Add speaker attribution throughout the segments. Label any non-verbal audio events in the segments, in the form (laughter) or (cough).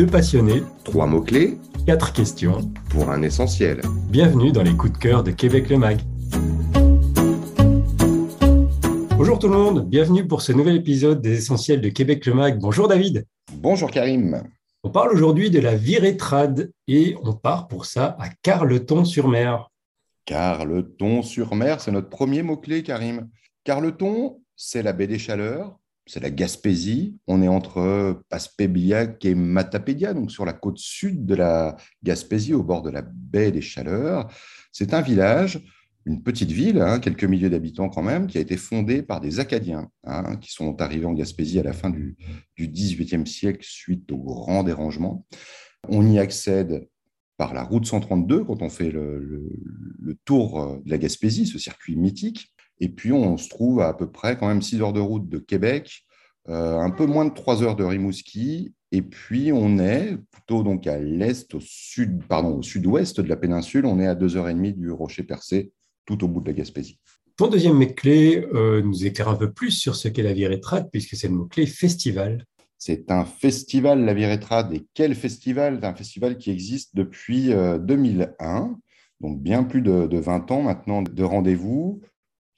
Speaker 1: Deux passionnés,
Speaker 2: Trois mots-clés
Speaker 1: quatre questions.
Speaker 2: pour un essentiel.
Speaker 1: Bienvenue dans les coups de cœur de Québec le Mag. Bonjour tout le monde, bienvenue pour ce nouvel épisode des Essentiels de Québec le Mag. Bonjour David.
Speaker 2: Bonjour Karim.
Speaker 1: On parle aujourd'hui de la virétrade et on part pour ça à Carleton-sur-Mer.
Speaker 2: Carleton-sur-Mer, c'est notre premier mot-clé, Karim. Carleton, c'est la baie des Chaleurs, c'est la Gaspésie. On est entre Passepébiac et Matapédia, donc sur la côte sud de la Gaspésie, au bord de la baie des Chaleurs. C'est un village, une petite ville, hein, quelques milliers d'habitants quand même, qui a été fondée par des Acadiens, hein, qui sont arrivés en Gaspésie à la fin du, XVIIIe siècle suite au grand dérangement. On y accède par la route 132 quand on fait le, tour de la Gaspésie, ce circuit mythique. Et puis, on se trouve à à peu près quand même 6 heures de route de Québec, euh, un peu moins de 3 heures de Rimouski. Et puis, on est plutôt donc à l'est, au sud, pardon, au sud-ouest de la péninsule. On est à 2h30 du Rocher Percé, tout au bout de la Gaspésie.
Speaker 1: Ton deuxième mot-clé euh, nous éclaire un peu plus sur ce qu'est la virétrade puisque c'est le mot-clé festival.
Speaker 2: C'est un festival, la Virétrade. Et quel festival? C'est un festival qui existe depuis euh, 2001, donc bien plus de, de 20 ans maintenant de rendez-vous.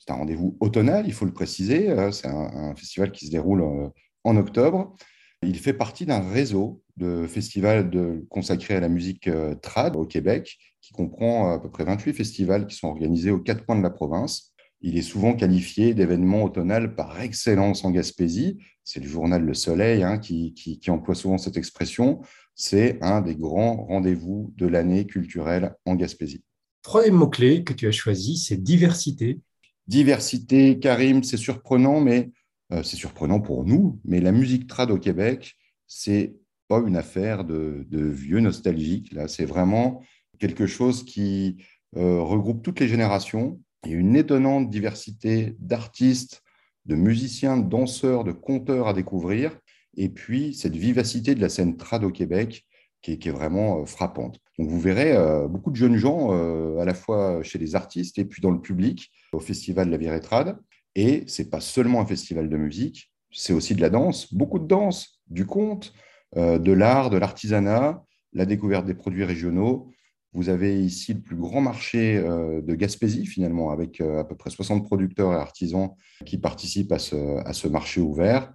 Speaker 2: C'est un rendez-vous automnal, il faut le préciser. euh, C'est un, festival qui se déroule euh, en octobre. Il fait partie d'un réseau de festivals consacrés à la musique euh, trad au Québec, qui comprend à peu près 28 festivals qui sont organisés aux quatre coins de la province. Il est souvent qualifié d'événement automnal par excellence en Gaspésie. C'est le journal Le Soleil hein, qui emploie souvent cette expression. C'est un des grands rendez-vous de l'année culturelle en Gaspésie.
Speaker 1: Troisième mot-clé que tu as choisi, c'est diversité.
Speaker 2: Diversité, Karim, c'est surprenant, mais euh, c'est surprenant pour nous, mais la musique trad au Québec, c'est pas une affaire de, vieux nostalgiques. Là, c'est vraiment quelque chose qui euh, regroupe toutes les générations. Il une étonnante diversité d'artistes, de musiciens, de danseurs, de conteurs à découvrir. Et puis, cette vivacité de la scène trad au Québec qui est, qui est vraiment euh, frappante. Donc, vous verrez euh, beaucoup de jeunes gens, euh, à la fois chez les artistes et puis dans le public, au Festival de la Virétrade. Et c'est pas seulement un festival de musique, c'est aussi de la danse, beaucoup de danse, du conte, euh, de l'art, de l'artisanat, la découverte des produits régionaux. Vous avez ici le plus grand marché de Gaspésie, finalement, avec à peu près 60 producteurs et artisans qui participent à ce, à ce marché ouvert.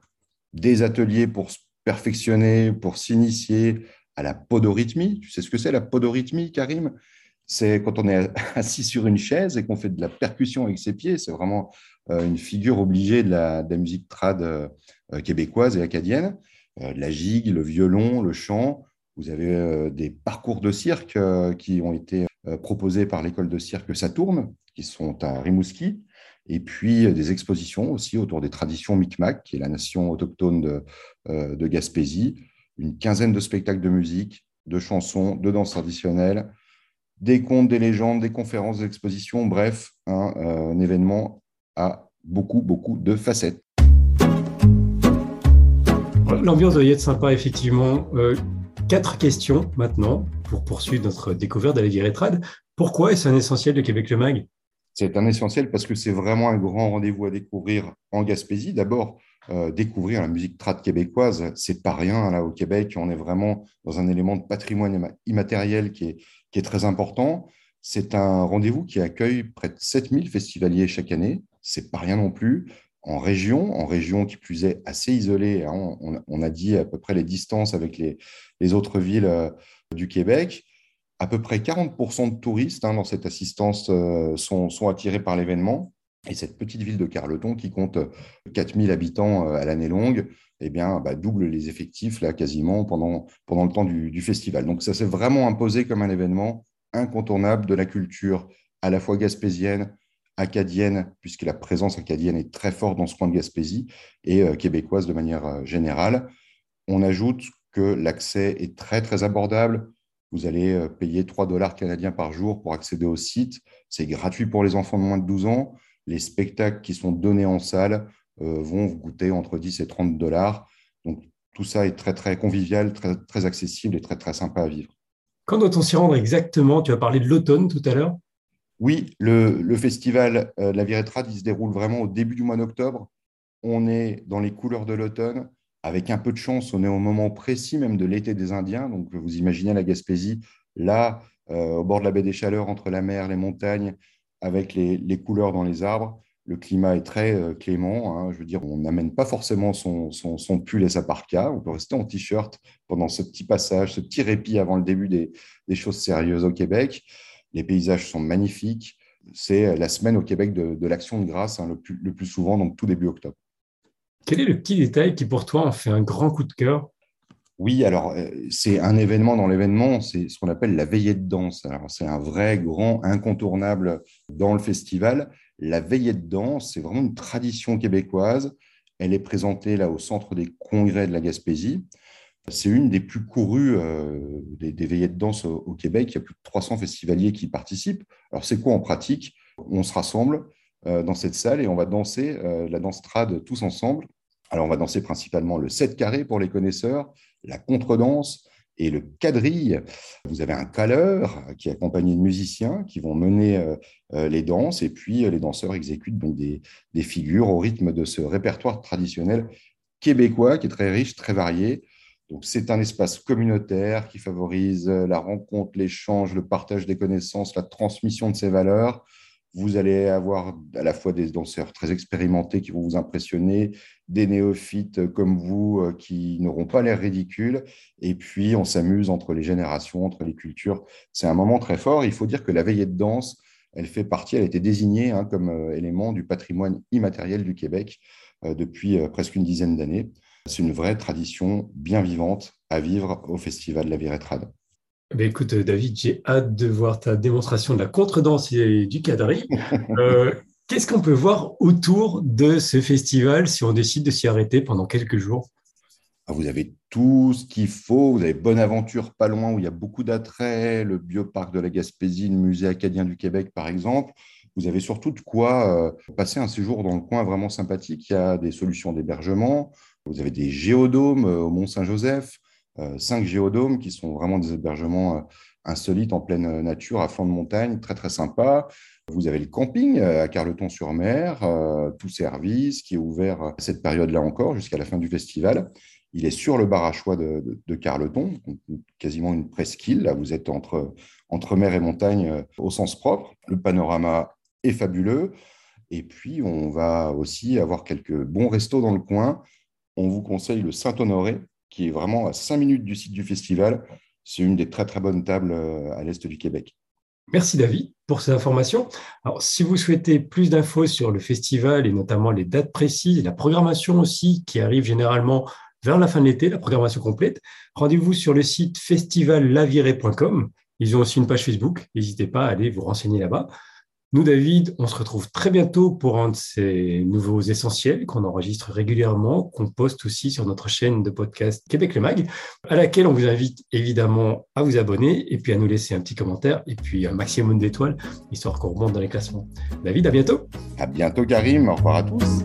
Speaker 2: Des ateliers pour se perfectionner, pour s'initier à la podorythmie. Tu sais ce que c'est la podorythmie, Karim? C'est quand on est (laughs) assis sur une chaise et qu'on fait de la percussion avec ses pieds. C'est vraiment euh, une figure obligée de la, musique trad euh, euh, québécoise et acadienne. La gigue, le violon, le chant. Vous avez des parcours de cirque qui ont été proposés par l'école de cirque Saturne, qui sont à Rimouski. Et puis des expositions aussi autour des traditions Micmac, qui est la nation autochtone de Gaspésie. Une quinzaine de spectacles de musique, de chansons, de danse traditionnelle, des contes, des légendes, des conférences, des expositions. Bref, un, euh, un événement à beaucoup, beaucoup de facettes.
Speaker 1: L'ambiance doit y être sympa, effectivement. Euh, quatre questions maintenant pour poursuivre notre découverte de la virétrade. Pourquoi est-ce un essentiel de Québec le Mag?
Speaker 2: C'est un essentiel parce que c'est vraiment un grand rendez-vous à découvrir en Gaspésie. D'abord, euh, découvrir la musique trad québécoise, c'est pas rien là au Québec. On est vraiment dans un élément de patrimoine imma- immatériel qui est, très important. C'est un rendez-vous qui accueille près de 7000 festivaliers chaque année. C'est pas rien non plus. En région, en région qui plus est assez isolée, hein, on, a dit à peu près les distances avec les, autres villes euh, du Québec. À peu près 40% de touristes hein, dans cette assistance euh, sont attirés par l'événement. Et cette petite ville de Carleton, qui compte 4000 habitants euh, à l'année longue, eh bien, bah, double les effectifs là, quasiment pendant, pendant le temps du, festival. Donc ça s'est vraiment imposé comme un événement incontournable de la culture à la fois gaspésienne, acadienne, puisque la présence acadienne est très forte dans ce coin de Gaspésie, et euh, québécoise de manière euh, générale. On ajoute que l'accès est très, très abordable. Vous allez euh, payer 3 dollars canadiens par jour pour accéder au site. C'est gratuit pour les enfants de moins de 12 ans. Les spectacles qui sont donnés en salle euh, vont vous coûter entre 10 et 30 dollars. Donc, tout ça est très, très convivial, très, très accessible et très, très sympa à vivre.
Speaker 1: Quand doit-on s'y rendre exactement? Tu as parlé de l'automne tout à l'heure.
Speaker 2: Oui, le, le festival euh, La Virétrade, il se déroule vraiment au début du mois d'octobre. On est dans les couleurs de l'automne. Avec un peu de chance, on est au moment précis même de l'été des Indiens. Donc, vous imaginez la Gaspésie, là, au bord de la baie des Chaleurs, entre la mer, les montagnes, avec les couleurs dans les arbres le climat est très euh, clément. Hein. je veux dire, on n'amène pas forcément son, pull et sa parka. On peut rester en t-shirt pendant ce petit passage, ce petit répit avant le début des, choses sérieuses au Québec. Les paysages sont magnifiques. C'est la semaine au Québec de, l'Action de grâce, hein, le, plus, le plus souvent, donc tout début octobre.
Speaker 1: Quel est le petit détail qui, pour toi, en fait un grand coup de cœur
Speaker 2: oui, alors euh, c'est un événement dans l'événement, c'est ce qu'on appelle la veillée de danse. Alors c'est un vrai grand incontournable dans le festival. La veillée de danse, c'est vraiment une tradition québécoise. Elle est présentée là au centre des congrès de la Gaspésie. C'est une des plus courues euh, des, veillées de danse au, Québec. Il y a plus de 300 festivaliers qui participent. Alors c'est quoi en pratique? On se rassemble euh, dans cette salle et on va danser la danse trad tous ensemble. Alors on va danser principalement le 7 carré pour les connaisseurs, la contredanse et le quadrille. Vous avez un caleur qui est accompagné de musiciens qui vont mener euh, euh, les danses et puis euh, les danseurs exécutent donc des, figures au rythme de ce répertoire traditionnel québécois qui est très riche, très varié. Donc c'est un espace communautaire qui favorise la rencontre, l'échange, le partage des connaissances, la transmission de ces valeurs. Vous allez avoir à la fois des danseurs très expérimentés qui vont vous impressionner, des néophytes comme vous euh, qui n'auront pas l'air ridicules. Et puis, on s'amuse entre les générations, entre les cultures. C'est un moment très fort. Il faut dire que la veillée de danse, elle fait partie, elle a été désignée hein, comme euh, élément du patrimoine immatériel du Québec euh, depuis presque une dizaine d'années. C'est une vraie tradition bien vivante à vivre au Festival de la Viretrade.
Speaker 1: Eh écoute, David, j'ai hâte de voir ta démonstration de la contredanse et du quadrille. (laughs) Qu'est-ce qu'on peut voir autour de ce festival si on décide de s'y arrêter pendant quelques jours?
Speaker 2: Ah, Vous avez tout ce qu'il faut. Vous avez Bonaventure pas loin où il y a beaucoup d'attraits, le bioparc de la Gaspésie, le musée acadien du Québec par exemple. Vous avez surtout de quoi euh, passer un séjour dans le coin vraiment sympathique. Il y a des solutions d'hébergement. Vous avez des géodomes euh, au Mont-Saint-Joseph, euh, cinq géodomes qui sont vraiment des hébergements insolites en pleine nature, à flanc de montagne, très très sympa. Vous avez le camping euh, à Carleton-sur-Mer, euh, tout service qui est ouvert cette période-là encore jusqu'à la fin du festival. Il est sur le bar à choix de, Carleton, quasiment une presqu'île. Là, vous êtes entre, entre mer et montagne euh, au sens propre. Le panorama est fabuleux. Et puis, on va aussi avoir quelques bons restos dans le coin. On vous conseille le Saint-Honoré, qui est vraiment à 5 minutes du site du festival. C'est une des très, très bonnes tables à l'est du Québec.
Speaker 1: Merci David pour ces informations. Alors, si vous souhaitez plus d'infos sur le festival et notamment les dates précises, la programmation aussi qui arrive généralement vers la fin de l'été, la programmation complète, rendez-vous sur le site festivallaviré.com. Ils ont aussi une page Facebook. N'hésitez pas à aller vous renseigner là-bas. Nous, David, on se retrouve très bientôt pour un de ces nouveaux essentiels qu'on enregistre régulièrement, qu'on poste aussi sur notre chaîne de podcast Québec le Mag, à laquelle on vous invite évidemment à vous abonner et puis à nous laisser un petit commentaire et puis un maximum d'étoiles, histoire qu'on remonte dans les classements. David, à bientôt.
Speaker 2: À bientôt, Karim. Au revoir à tous.